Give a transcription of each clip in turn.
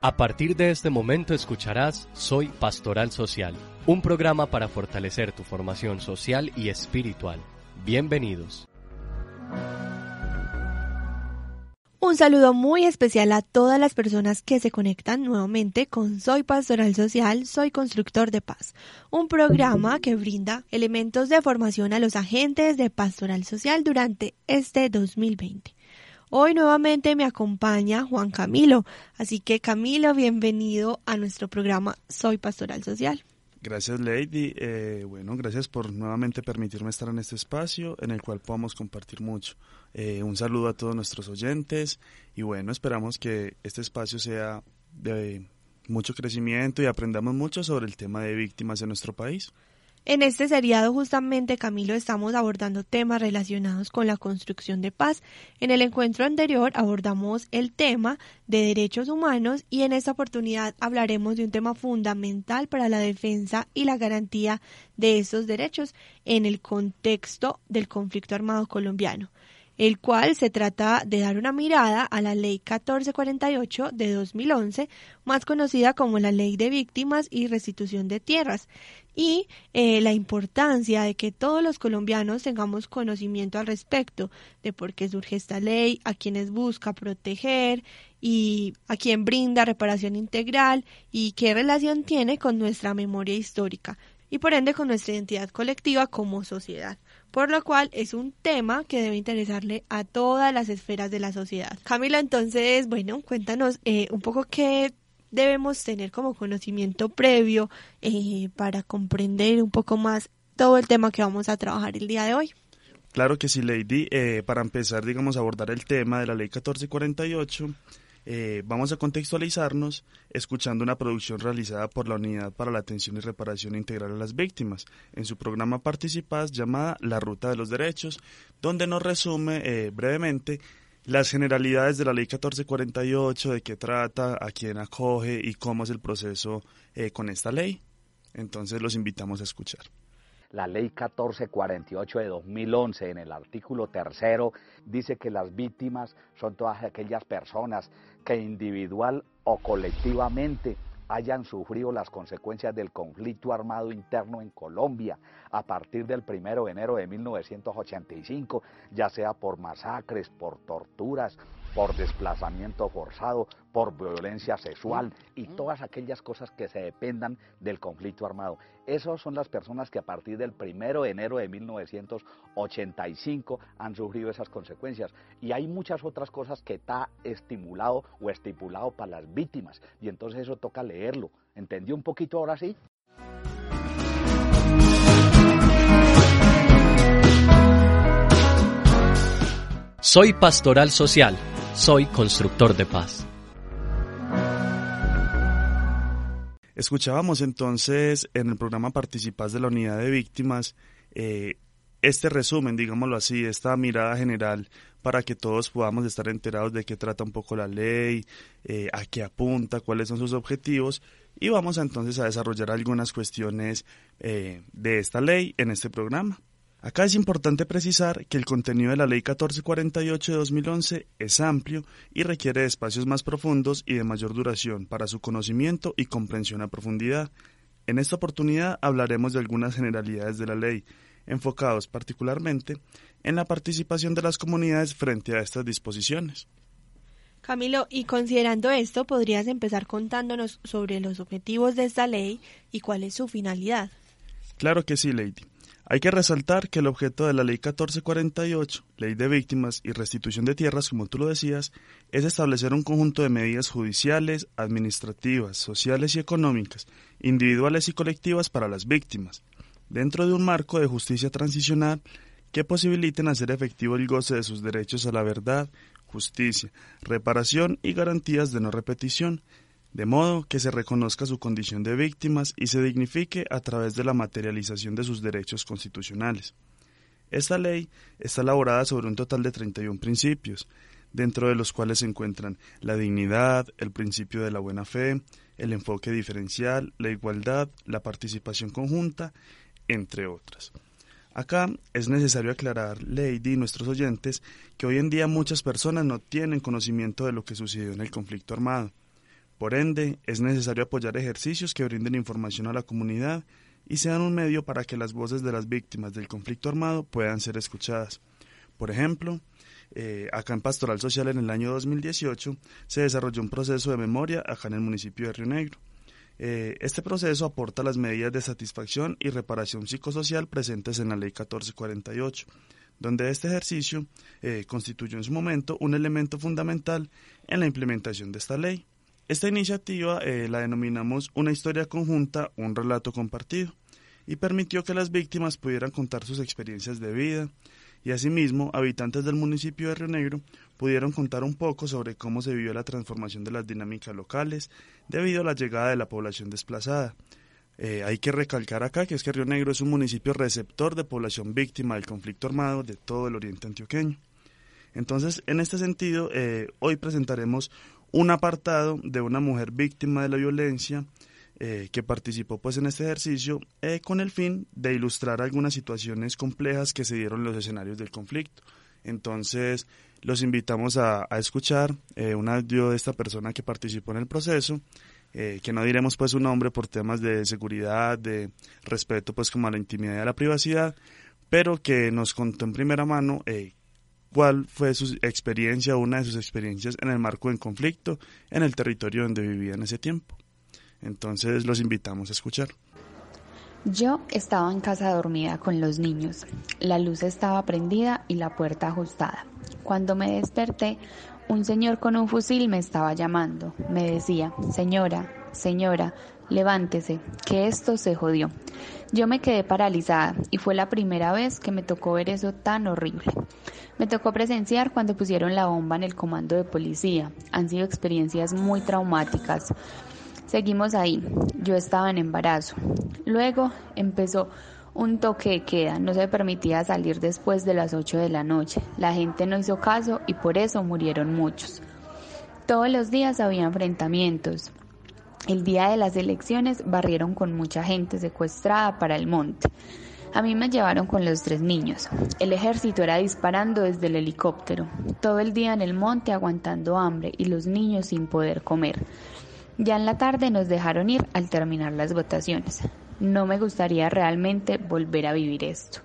A partir de este momento escucharás Soy Pastoral Social, un programa para fortalecer tu formación social y espiritual. Bienvenidos. Un saludo muy especial a todas las personas que se conectan nuevamente con Soy Pastoral Social, Soy Constructor de Paz, un programa que brinda elementos de formación a los agentes de Pastoral Social durante este 2020. Hoy nuevamente me acompaña Juan Camilo, así que Camilo, bienvenido a nuestro programa Soy Pastoral Social. Gracias Lady, eh, bueno, gracias por nuevamente permitirme estar en este espacio en el cual podamos compartir mucho. Eh, un saludo a todos nuestros oyentes y bueno, esperamos que este espacio sea de mucho crecimiento y aprendamos mucho sobre el tema de víctimas en nuestro país. En este seriado justamente, Camilo, estamos abordando temas relacionados con la construcción de paz. En el encuentro anterior abordamos el tema de derechos humanos y en esta oportunidad hablaremos de un tema fundamental para la defensa y la garantía de esos derechos en el contexto del conflicto armado colombiano el cual se trata de dar una mirada a la Ley 1448 de 2011, más conocida como la Ley de Víctimas y Restitución de Tierras, y eh, la importancia de que todos los colombianos tengamos conocimiento al respecto de por qué surge esta ley, a quienes busca proteger y a quién brinda reparación integral y qué relación tiene con nuestra memoria histórica y por ende con nuestra identidad colectiva como sociedad por lo cual es un tema que debe interesarle a todas las esferas de la sociedad. Camila, entonces, bueno, cuéntanos eh, un poco qué debemos tener como conocimiento previo eh, para comprender un poco más todo el tema que vamos a trabajar el día de hoy. Claro que sí, Lady. Eh, para empezar, digamos, a abordar el tema de la Ley 1448, eh, vamos a contextualizarnos escuchando una producción realizada por la Unidad para la Atención y Reparación Integral a las Víctimas en su programa Participas llamada La Ruta de los Derechos, donde nos resume eh, brevemente las generalidades de la Ley 1448, de qué trata, a quién acoge y cómo es el proceso eh, con esta ley. Entonces los invitamos a escuchar. La ley 1448 de 2011 en el artículo tercero dice que las víctimas son todas aquellas personas que individual o colectivamente hayan sufrido las consecuencias del conflicto armado interno en Colombia a partir del 1 de enero de 1985, ya sea por masacres, por torturas, por desplazamiento forzado, por violencia sexual y todas aquellas cosas que se dependan del conflicto armado. Esas son las personas que a partir del 1 de enero de 1985 han sufrido esas consecuencias. Y hay muchas otras cosas que está estimulado o estipulado para las víctimas. Y entonces eso toca leerlo. ¿Entendió un poquito ahora sí? Soy Pastoral Social soy constructor de paz. Escuchábamos entonces en el programa Participas de la Unidad de Víctimas eh, este resumen, digámoslo así, esta mirada general para que todos podamos estar enterados de qué trata un poco la ley, eh, a qué apunta, cuáles son sus objetivos y vamos entonces a desarrollar algunas cuestiones eh, de esta ley en este programa. Acá es importante precisar que el contenido de la Ley 1448 de 2011 es amplio y requiere de espacios más profundos y de mayor duración para su conocimiento y comprensión a profundidad. En esta oportunidad hablaremos de algunas generalidades de la ley, enfocados particularmente en la participación de las comunidades frente a estas disposiciones. Camilo, y considerando esto, podrías empezar contándonos sobre los objetivos de esta ley y cuál es su finalidad. Claro que sí, Lady. Hay que resaltar que el objeto de la Ley 1448, Ley de Víctimas y Restitución de Tierras, como tú lo decías, es establecer un conjunto de medidas judiciales, administrativas, sociales y económicas, individuales y colectivas para las víctimas, dentro de un marco de justicia transicional que posibiliten hacer efectivo el goce de sus derechos a la verdad, justicia, reparación y garantías de no repetición, de modo que se reconozca su condición de víctimas y se dignifique a través de la materialización de sus derechos constitucionales. Esta ley está elaborada sobre un total de 31 principios, dentro de los cuales se encuentran la dignidad, el principio de la buena fe, el enfoque diferencial, la igualdad, la participación conjunta, entre otras. Acá es necesario aclarar, Lady y nuestros oyentes, que hoy en día muchas personas no tienen conocimiento de lo que sucedió en el conflicto armado. Por ende, es necesario apoyar ejercicios que brinden información a la comunidad y sean un medio para que las voces de las víctimas del conflicto armado puedan ser escuchadas. Por ejemplo, eh, acá en Pastoral Social en el año 2018 se desarrolló un proceso de memoria acá en el municipio de Río Negro. Eh, este proceso aporta las medidas de satisfacción y reparación psicosocial presentes en la Ley 1448, donde este ejercicio eh, constituyó en su momento un elemento fundamental en la implementación de esta ley. Esta iniciativa la denominamos una historia conjunta, un relato compartido, y permitió que las víctimas pudieran contar sus experiencias de vida, y asimismo habitantes del municipio de Río Negro pudieron contar un poco sobre cómo se vivió la transformación de las dinámicas locales debido a la llegada de la población desplazada. Eh, hay que recalcar acá que es que Río Negro es un municipio receptor de población víctima del conflicto armado de todo el oriente antioqueño. Entonces, en este sentido, eh, hoy presentaremos un apartado de una mujer víctima de la violencia eh, que participó pues en este ejercicio eh, con el fin de ilustrar algunas situaciones complejas que se dieron en los escenarios del conflicto. Entonces los invitamos a, escuchar eh, un audio de esta persona que participó en el proceso, que no diremos pues su nombre por temas de seguridad, de respeto pues como a la intimidad y a la privacidad, pero que nos contó en primera mano cuál fue su experiencia, una de sus experiencias en el marco del conflicto en el territorio donde vivía en ese tiempo. Entonces los invitamos a escuchar. Yo estaba en casa dormida con los niños. La luz estaba prendida y la puerta ajustada. Cuando me desperté, un señor con un fusil me estaba llamando. Me decía, señora, señora, levántese, que esto se jodió. Yo me quedé paralizada y fue la primera vez que me tocó ver eso tan horrible. Me tocó presenciar cuando pusieron la bomba en el comando de policía. Han sido experiencias muy traumáticas. Seguimos ahí. Yo estaba en embarazo. Luego empezó un toque de queda. No se permitía salir después de las 8 de la noche. La gente no hizo caso y por eso murieron muchos. Todos los días había enfrentamientos. El día de las elecciones barrieron con mucha gente secuestrada para el monte. A mí me llevaron con los tres niños. El ejército era disparando desde el helicóptero. Todo el día en el monte aguantando hambre y los niños sin poder comer. Ya en la tarde nos dejaron ir al terminar las votaciones. No me gustaría realmente volver a vivir esto.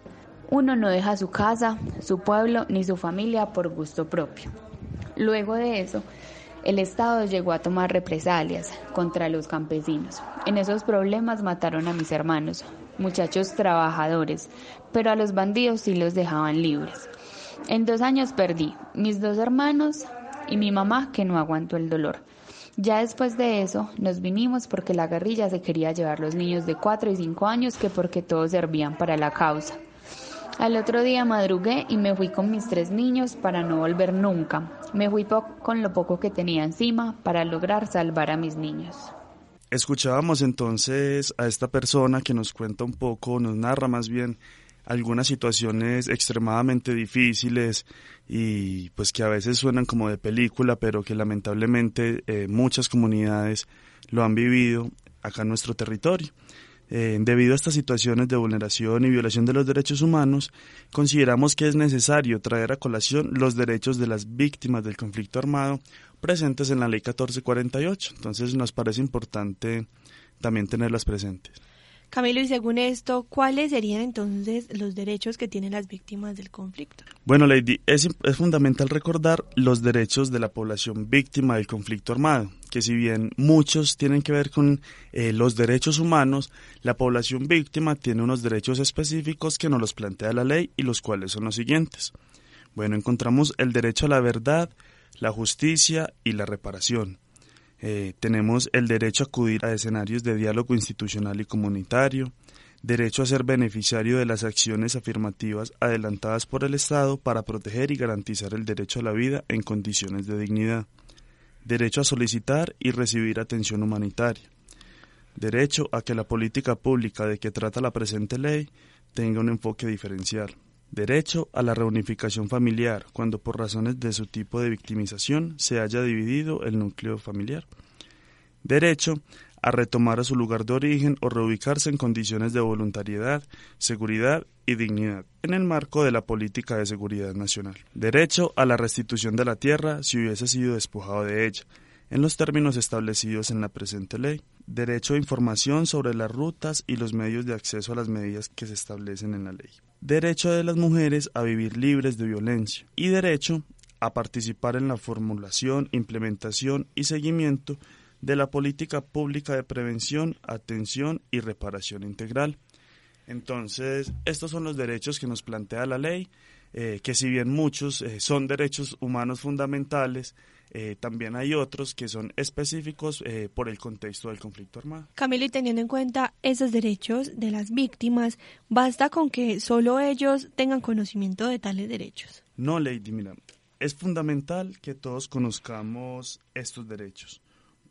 Uno no deja su casa, su pueblo ni su familia por gusto propio. Luego de eso, el Estado llegó a tomar represalias contra los campesinos. En esos problemas mataron a mis hermanos, muchachos trabajadores, pero a los bandidos sí los dejaban libres. En dos años perdí mis dos hermanos y mi mamá que no aguantó el dolor. Ya después de eso nos vinimos porque la guerrilla se quería llevar los niños de 4 y 5 años que porque todos servían para la causa. Al otro día madrugué y me fui con mis tres niños para no volver nunca. Me fui con lo poco que tenía encima para lograr salvar a mis niños. Escuchábamos entonces a esta persona que nos cuenta un poco, nos narra más bien algunas situaciones extremadamente difíciles y pues que a veces suenan como de película, pero que lamentablemente eh, muchas comunidades lo han vivido acá en nuestro territorio. Eh, debido a estas situaciones de vulneración y violación de los derechos humanos, consideramos que es necesario traer a colación los derechos de las víctimas del conflicto armado presentes en la Ley 1448. Entonces nos parece importante también tenerlas presentes. Camilo, y según esto, ¿cuáles serían entonces los derechos que tienen las víctimas del conflicto? Bueno, Lady, es, fundamental recordar los derechos de la población víctima del conflicto armado, que si bien muchos tienen que ver con eh, los derechos humanos, la población víctima tiene unos derechos específicos que nos los plantea la ley y los cuales son los siguientes. Bueno, encontramos el derecho a la verdad, la justicia y la reparación. Eh, tenemos el derecho a acudir a escenarios de diálogo institucional y comunitario, derecho a ser beneficiario de las acciones afirmativas adelantadas por el Estado para proteger y garantizar el derecho a la vida en condiciones de dignidad, derecho a solicitar y recibir atención humanitaria, derecho a que la política pública de que trata la presente ley tenga un enfoque diferencial, derecho a la reunificación familiar cuando por razones de su tipo de victimización se haya dividido el núcleo familiar, derecho a retomar a su lugar de origen o reubicarse en condiciones de voluntariedad, seguridad y dignidad, en el marco de la política de seguridad nacional. Derecho a la restitución de la tierra si hubiese sido despojado de ella, en los términos establecidos en la presente ley. Derecho a información sobre las rutas y los medios de acceso a las medidas que se establecen en la ley. Derecho de las mujeres a vivir libres de violencia. Y derecho a participar en la formulación, implementación y seguimiento de la política pública de prevención, atención y reparación integral. Entonces, estos son los derechos que nos plantea la ley, eh, que si bien muchos eh, son derechos humanos fundamentales, eh, también hay otros que son específicos por el contexto del conflicto armado. Camilo, y teniendo en cuenta esos derechos de las víctimas, ¿basta con que solo ellos tengan conocimiento de tales derechos? No, Lady, mira, es fundamental que todos conozcamos estos derechos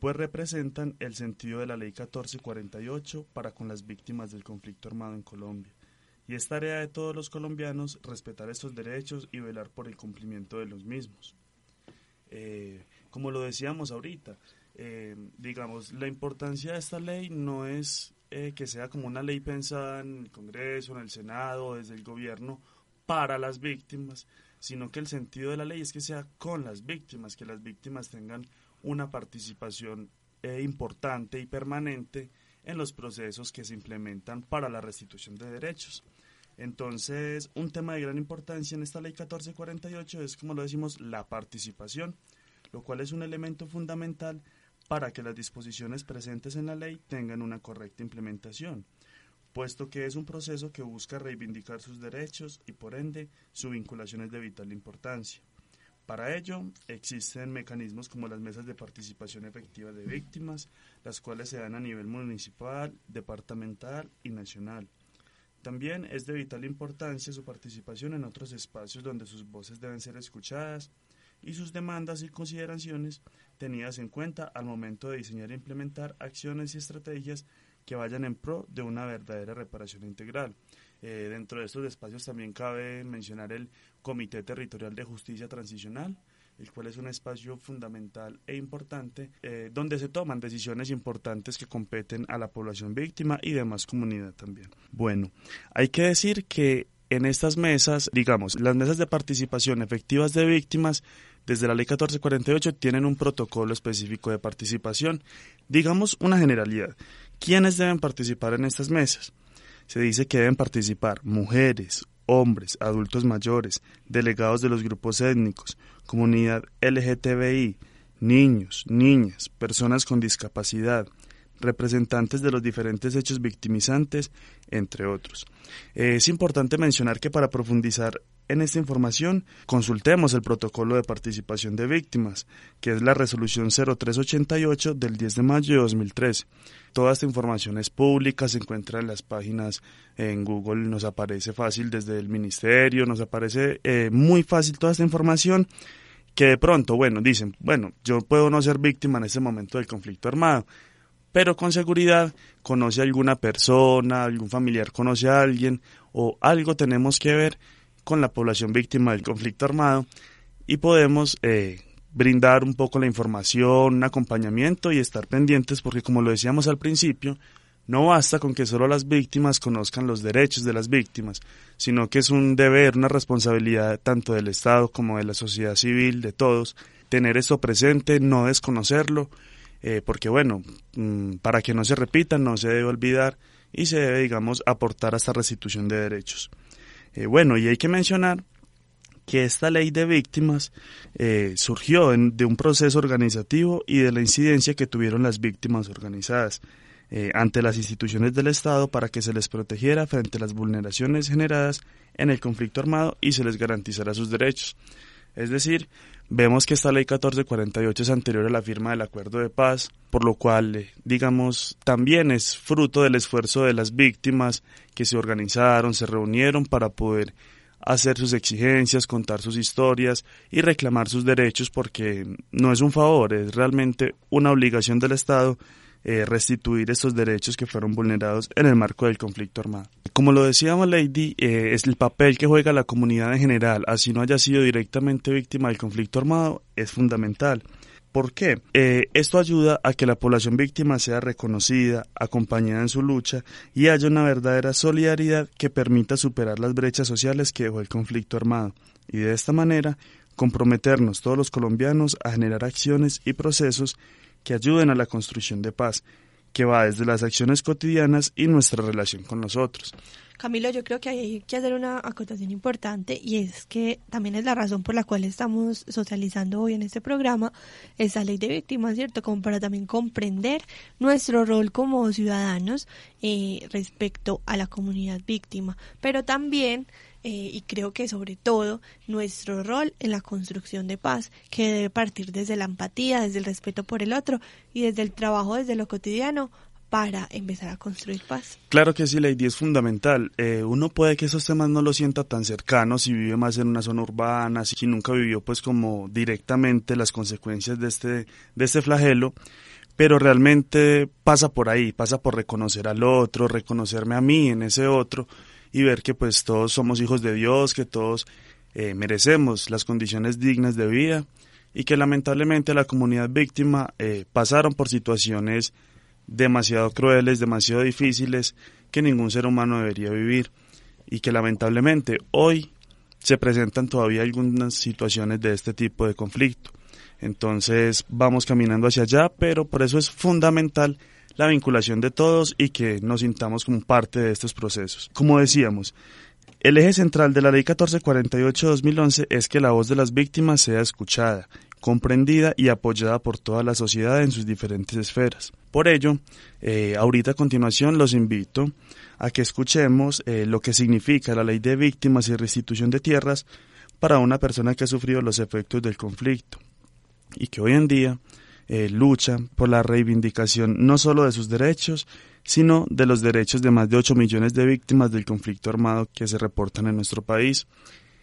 pues representan el sentido de la Ley 1448 para con las víctimas del conflicto armado en Colombia. Y es tarea de todos los colombianos respetar estos derechos y velar por el cumplimiento de los mismos. Eh, como lo decíamos ahorita, eh, digamos, la importancia de esta ley no es eh, que sea como una ley pensada en el Congreso, en el Senado, desde el gobierno, para las víctimas, sino que el sentido de la ley es que sea con las víctimas, que las víctimas tengan una participación eh, importante y permanente en los procesos que se implementan para la restitución de derechos. Entonces, un tema de gran importancia en esta ley 1448 es, como lo decimos, la participación, lo cual es un elemento fundamental para que las disposiciones presentes en la ley tengan una correcta implementación, puesto que es un proceso que busca reivindicar sus derechos y, por ende, su vinculación es de vital importancia. Para ello, existen mecanismos como las mesas de participación efectiva de víctimas, las cuales se dan a nivel municipal, departamental y nacional. También es de vital importancia su participación en otros espacios donde sus voces deben ser escuchadas y sus demandas y consideraciones tenidas en cuenta al momento de diseñar e implementar acciones y estrategias que vayan en pro de una verdadera reparación integral. Eh, dentro de estos espacios también cabe mencionar el Comité Territorial de Justicia Transicional, el cual es un espacio fundamental e importante eh, donde se toman decisiones importantes que competen a la población víctima y demás comunidad también. Bueno, hay que decir que en estas mesas, digamos, las mesas de participación efectivas de víctimas desde la ley 1448 tienen un protocolo específico de participación. Digamos una generalidad. ¿Quiénes deben participar en estas mesas? Se dice que deben participar mujeres, hombres, adultos mayores, delegados de los grupos étnicos, comunidad LGTBI, niños, niñas, personas con discapacidad, representantes de los diferentes hechos victimizantes, entre otros. Es importante mencionar que para profundizar en esta información, consultemos el protocolo de participación de víctimas, que es la resolución 0388 del 10 de mayo de 2013. Toda esta información es pública, se encuentra en las páginas en Google, nos aparece fácil desde el ministerio, nos aparece eh, muy fácil toda esta información que de pronto, bueno, dicen, bueno, yo puedo no ser víctima en ese momento del conflicto armado, pero con seguridad conoce a alguna persona, algún familiar conoce a alguien o algo tenemos que ver con la población víctima del conflicto armado y podemos eh, brindar un poco la información, un acompañamiento y estar pendientes porque como lo decíamos al principio, no basta con que solo las víctimas conozcan los derechos de las víctimas, sino que es un deber, una responsabilidad tanto del Estado como de la sociedad civil, de todos, tener esto presente, no desconocerlo eh, porque bueno, mm, para que no se repita, no se debe olvidar y se debe, digamos, aportar a esta restitución de derechos. Eh, bueno, y hay que mencionar que esta ley de víctimas eh, surgió de un proceso organizativo y de la incidencia que tuvieron las víctimas organizadas ante las instituciones del Estado para que se les protegiera frente a las vulneraciones generadas en el conflicto armado y se les garantizara sus derechos. Es decir, vemos que esta ley 1448 es anterior a la firma del acuerdo de paz, por lo cual, eh, digamos, también es fruto del esfuerzo de las víctimas que se organizaron, se reunieron para poder hacer sus exigencias, contar sus historias y reclamar sus derechos porque no es un favor, es realmente una obligación del Estado eh, restituir estos derechos que fueron vulnerados en el marco del conflicto armado. Como lo decíamos, Lady, eh, es el papel que juega la comunidad en general, así no haya sido directamente víctima del conflicto armado, es fundamental. ¿Por qué? Eh, esto ayuda a que la población víctima sea reconocida, acompañada en su lucha y haya una verdadera solidaridad que permita superar las brechas sociales que dejó el conflicto armado y de esta manera comprometernos todos los colombianos a generar acciones y procesos que ayuden a la construcción de paz, que va desde las acciones cotidianas y nuestra relación con nosotros. Camilo, yo creo que hay que hacer una acotación importante y es que también es la razón por la cual estamos socializando hoy en este programa esa ley de víctimas, ¿cierto? Como para también comprender nuestro rol como ciudadanos eh, respecto a la comunidad víctima, pero también eh, y creo que sobre todo nuestro rol en la construcción de paz, que debe partir desde la empatía, desde el respeto por el otro y desde el trabajo desde lo cotidiano para empezar a construir paz. Claro que sí, Lady, es fundamental. Eh, uno puede que esos temas no los sienta tan cercanos si vive más en una zona urbana, si nunca vivió pues como directamente las consecuencias de este, de este flagelo, pero realmente pasa por ahí, pasa por reconocer al otro, reconocerme a mí en ese otro y ver que pues todos somos hijos de Dios, que todos eh, merecemos las condiciones dignas de vida y que lamentablemente la comunidad víctima eh, pasaron por situaciones demasiado crueles, demasiado difíciles que ningún ser humano debería vivir y que lamentablemente hoy se presentan todavía algunas situaciones de este tipo de conflicto. Entonces vamos caminando hacia allá, pero por eso es fundamental la vinculación de todos y que nos sintamos como parte de estos procesos. Como decíamos, el eje central de la Ley 1448-2011 es que la voz de las víctimas sea escuchada, comprendida y apoyada por toda la sociedad en sus diferentes esferas. Por ello, eh, ahorita a continuación los invito a que escuchemos eh, lo que significa la ley de víctimas y restitución de tierras para una persona que ha sufrido los efectos del conflicto y que hoy en día eh, lucha por la reivindicación no solo de sus derechos, sino de los derechos de más de 8 millones de víctimas del conflicto armado que se reportan en nuestro país.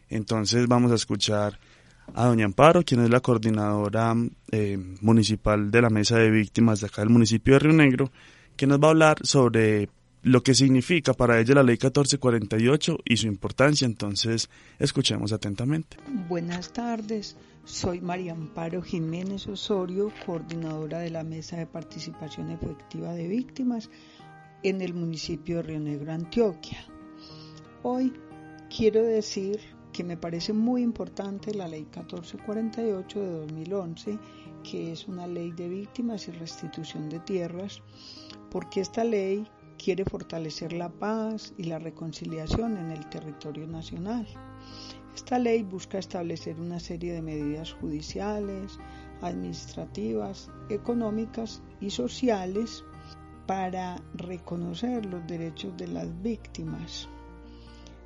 Entonces vamos a escuchar a doña Amparo, quien es la coordinadora eh, municipal de la Mesa de Víctimas de acá del municipio de Río Negro, que nos va a hablar sobre lo que significa para ella la ley 1448 y su importancia. Entonces, escuchemos atentamente. Buenas tardes. Soy María Amparo Jiménez Osorio, coordinadora de la Mesa de Participación Efectiva de Víctimas en el municipio de Río Negro, Antioquia. Hoy quiero decir que me parece muy importante la ley 1448 de 2011, que es una ley de víctimas y restitución de tierras, porque esta ley quiere fortalecer la paz y la reconciliación en el territorio nacional. Esta ley busca establecer una serie de medidas judiciales, administrativas, económicas y sociales para reconocer los derechos de las víctimas.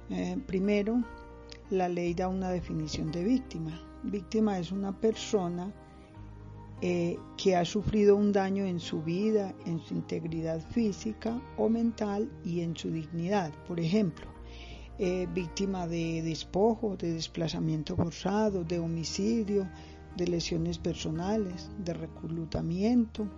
Eh, primero, la ley da una definición de víctima. Víctima es una persona eh, que ha sufrido un daño en su vida, en su integridad física o mental y en su dignidad. Por ejemplo, eh, víctima de despojo, de desplazamiento forzado, de homicidio, de lesiones personales, de reclutamiento,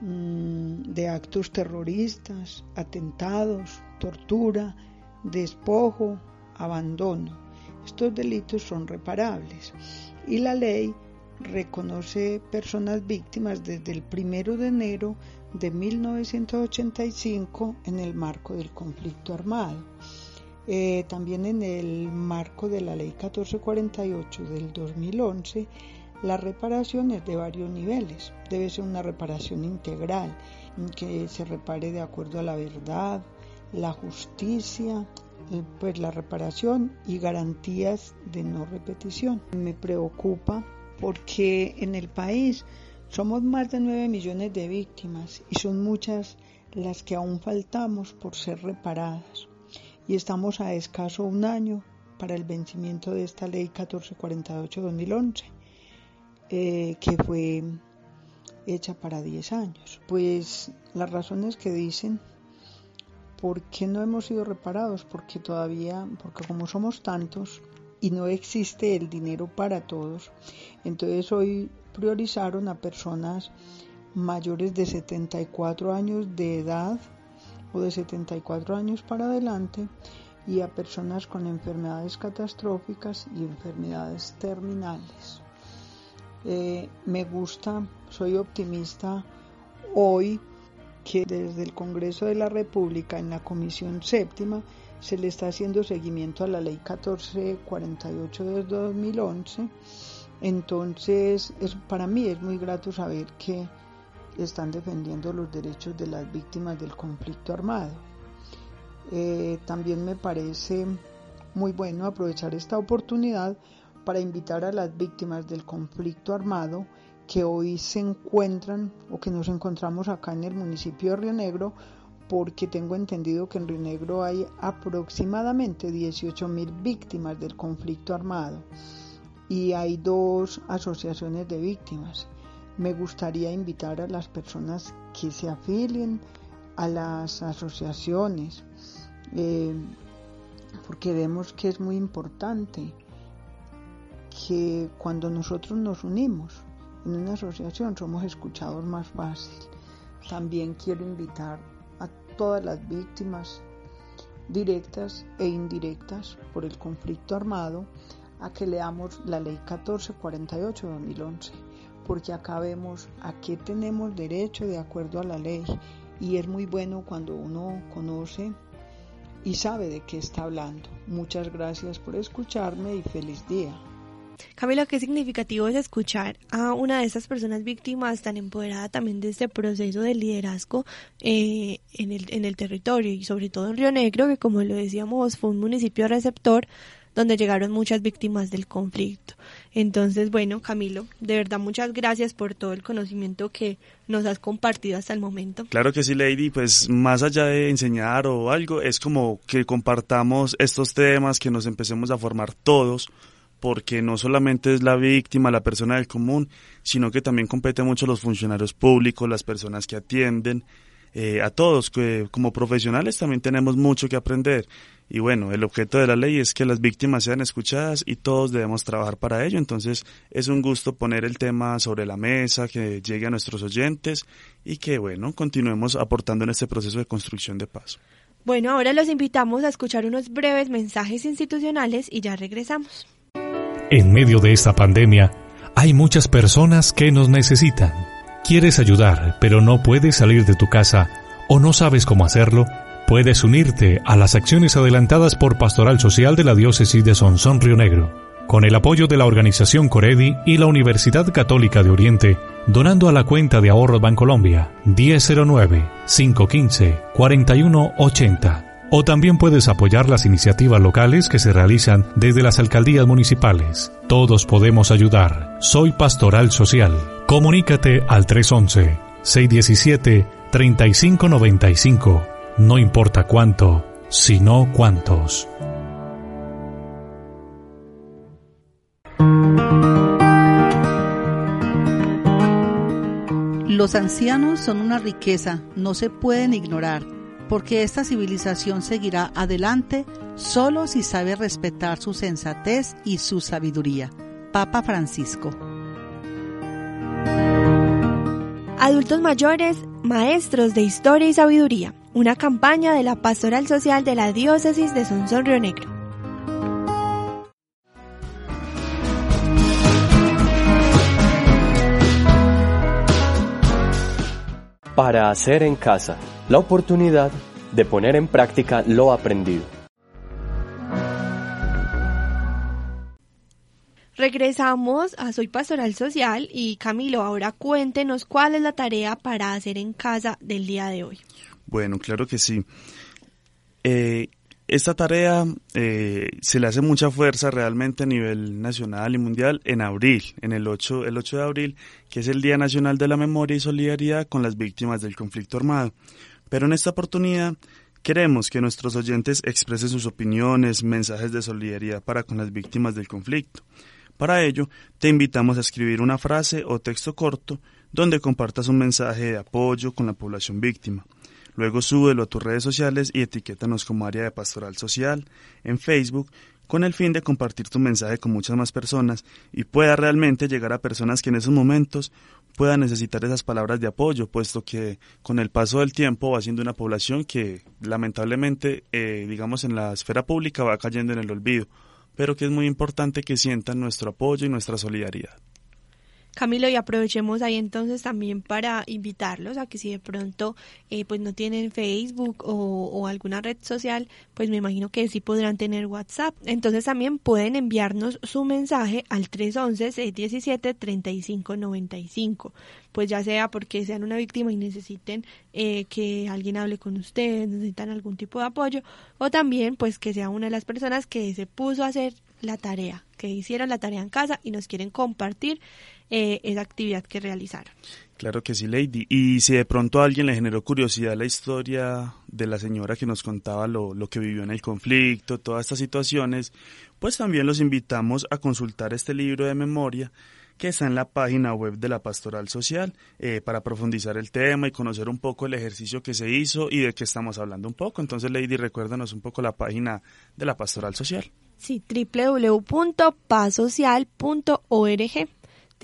mm, de actos terroristas, atentados, tortura, despojo, abandono. Estos delitos son reparables y la ley reconoce personas víctimas desde el primero de enero de 1985 en el marco del conflicto armado. Eh, también en el marco de la Ley 1448 del 2011, la reparación es de varios niveles. Debe ser una reparación integral, que se repare de acuerdo a la verdad, la justicia, eh, pues la reparación y garantías de no repetición. Me preocupa porque en el país somos más de 9 millones de víctimas y son muchas las que aún faltamos por ser reparadas y estamos a escaso un año para el vencimiento de esta ley 1448-2011, eh, que fue hecha para 10 años. Pues las razones que dicen por qué no hemos sido reparados, porque todavía, porque como somos tantos y no existe el dinero para todos, entonces hoy priorizaron a personas mayores de 74 años de edad o de 74 años para adelante y a personas con enfermedades catastróficas y enfermedades terminales. Eh, me gusta, soy optimista hoy que desde el Congreso de la República en la Comisión Séptima se le está haciendo seguimiento a la Ley 1448 de 2011. Entonces, es, para mí es muy grato saber que están defendiendo los derechos de las víctimas del conflicto armado. Eh, también me parece muy bueno aprovechar esta oportunidad para invitar a las víctimas del conflicto armado que hoy se encuentran o que nos encontramos acá en el municipio de Río Negro, porque tengo entendido que en Río Negro hay aproximadamente 18 mil víctimas del conflicto armado y hay dos asociaciones de víctimas me gustaría invitar a las personas que se afilien a las asociaciones, eh, porque vemos que es muy importante que cuando nosotros nos unimos en una asociación somos escuchados más fácil. También quiero invitar todas las víctimas directas e indirectas por el conflicto armado a que leamos la ley 1448-2011 porque acá vemos a qué tenemos derecho de acuerdo a la ley y es muy bueno cuando uno conoce y sabe de qué está hablando. Muchas gracias por escucharme y feliz día. Camila, qué significativo es escuchar a una de estas personas víctimas tan empoderada también de este proceso de liderazgo eh, en, el, en el territorio y sobre todo en Río Negro, que como lo decíamos fue un municipio receptor donde llegaron muchas víctimas del conflicto. Entonces, bueno, Camilo, de verdad muchas gracias por todo el conocimiento que nos has compartido hasta el momento. Claro que sí, Lady, pues más allá de enseñar o algo, es como que compartamos estos temas, que nos empecemos a formar todos, porque no solamente es la víctima, la persona del común, sino que también compete mucho los funcionarios públicos, las personas que atienden, eh, a todos, que como profesionales también tenemos mucho que aprender. Y bueno, el objeto de la ley es que las víctimas sean escuchadas y todos debemos trabajar para ello. Entonces es un gusto poner el tema sobre la mesa, que llegue a nuestros oyentes y que bueno, continuemos aportando en este proceso de construcción de paz. Bueno, ahora los invitamos a escuchar unos breves mensajes institucionales y ya regresamos. En medio de esta pandemia, hay muchas personas que nos necesitan. ¿Quieres ayudar, pero no puedes salir de tu casa o no sabes cómo hacerlo? Puedes unirte a las acciones adelantadas por Pastoral Social de la Diócesis de Sonsón Río Negro, con el apoyo de la organización Coredi y la Universidad Católica de Oriente, donando a la cuenta de ahorros Bancolombia 1009-515-4180. O también puedes apoyar las iniciativas locales que se realizan desde las alcaldías municipales. Todos podemos ayudar. Soy Pastoral Social. Comunícate al 311 617 3595 no importa cuánto, sino cuántos. Los ancianos son una riqueza, no se pueden ignorar, porque esta civilización seguirá adelante solo si sabe respetar su sensatez y su sabiduría. Papa Francisco. Adultos mayores, maestros de historia y sabiduría una campaña de la Pastoral Social de la Diócesis de Sonsón Río Negro. Para hacer en casa, la oportunidad de poner en práctica lo aprendido. Regresamos a Soy Pastoral Social y Camilo, ahora cuéntenos cuál es la tarea para hacer en casa del día de hoy. Bueno, claro que sí. Eh, esta tarea eh, se le hace mucha fuerza realmente a nivel nacional y mundial en abril, en el 8, el 8 de abril, que es el Día Nacional de la Memoria y Solidaridad con las Víctimas del Conflicto Armado. Pero en esta oportunidad Queremos que nuestros oyentes expresen sus opiniones, mensajes de solidaridad para con las víctimas del conflicto. Para ello, te invitamos a escribir una frase o texto corto donde compartas un mensaje de apoyo con la población víctima. Luego súbelo a tus redes sociales y etiquétanos como área de pastoral social en Facebook con el fin de compartir tu mensaje con muchas más personas y pueda realmente llegar a personas que en esos momentos puedan necesitar esas palabras de apoyo, puesto que con el paso del tiempo va siendo una población que lamentablemente, eh, digamos, en la esfera pública va cayendo en el olvido, pero que es muy importante que sientan nuestro apoyo y nuestra solidaridad. Camilo, y aprovechemos ahí entonces también para invitarlos a que si de pronto eh, pues no tienen Facebook o, alguna red social, pues me imagino que sí podrán tener WhatsApp. Entonces también pueden enviarnos su mensaje al 311-617-3595. Pues ya sea porque sean una víctima y necesiten eh, que alguien hable con ustedes, necesitan algún tipo de apoyo, o también pues que sea una de las personas que se puso a hacer la tarea, que hicieron la tarea en casa y nos quieren compartir eh, esa actividad que realizaron. Claro que sí, Lady. Y si de pronto a alguien le generó curiosidad la historia de la señora que nos contaba lo, lo que vivió en el conflicto, todas estas situaciones, pues también los invitamos a consultar este libro de memoria que está en la página web de la Pastoral Social eh, para profundizar el tema y conocer un poco el ejercicio que se hizo y de qué estamos hablando un poco. Entonces, Lady, recuérdanos un poco la página de la Pastoral Social. Sí, www.pasocial.org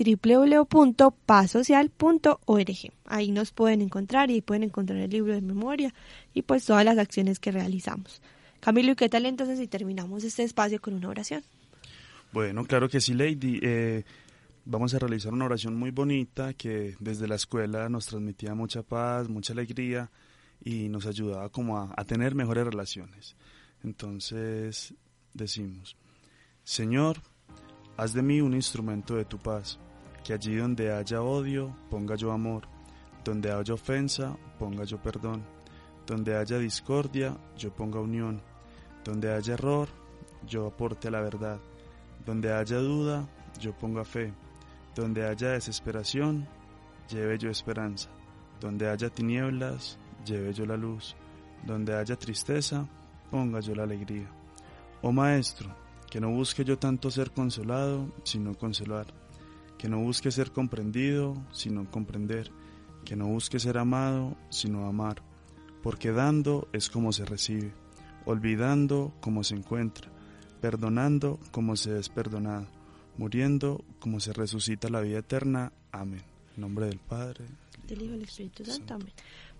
www.pasocial.org. Ahí nos pueden encontrar y pueden encontrar el libro de memoria y pues todas las acciones que realizamos. Camilo, ¿y qué tal entonces si terminamos este espacio con una oración? Bueno, claro que sí, Lady. Eh, vamos a realizar una oración muy bonita que desde la escuela nos transmitía mucha paz, mucha alegría y nos ayudaba como a, a tener mejores relaciones. Entonces decimos, Señor, haz de mí un instrumento de tu paz que allí donde haya odio, ponga yo amor, donde haya ofensa, ponga yo perdón, donde haya discordia, yo ponga unión, donde haya error, yo aporte la verdad, donde haya duda, yo ponga fe, donde haya desesperación, lleve yo esperanza, donde haya tinieblas, lleve yo la luz, donde haya tristeza, ponga yo la alegría. Oh Maestro, que no busque yo tanto ser consolado, sino consolar que no busque ser comprendido, sino comprender, que no busque ser amado, sino amar, porque dando es como se recibe, olvidando como se encuentra, perdonando como se es perdonado, muriendo como se resucita la vida eterna. Amén. En nombre del Padre, del Hijo y del Espíritu Santo. Amén.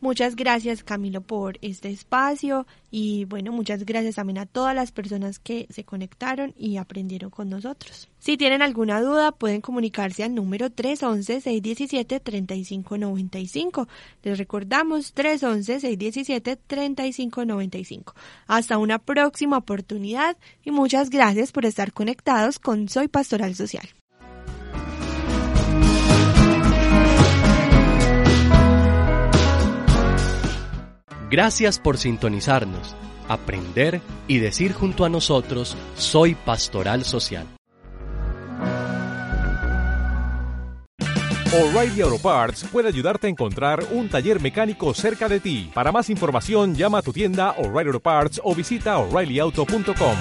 Muchas gracias Camilo por este espacio y bueno, muchas gracias también a todas las personas que se conectaron y aprendieron con nosotros. Si tienen alguna duda pueden comunicarse al número 311-617-3595. Les recordamos 311-617-3595. Hasta una próxima oportunidad y muchas gracias por estar conectados con Soy Pastoral Social. Gracias por sintonizarnos, aprender y decir junto a nosotros, soy Pastoral Social. O'Reilly Auto Parts puede ayudarte a encontrar un taller mecánico cerca de ti. Para más información, llama a tu tienda O'Reilly Auto Parts o visita oreillyauto.com.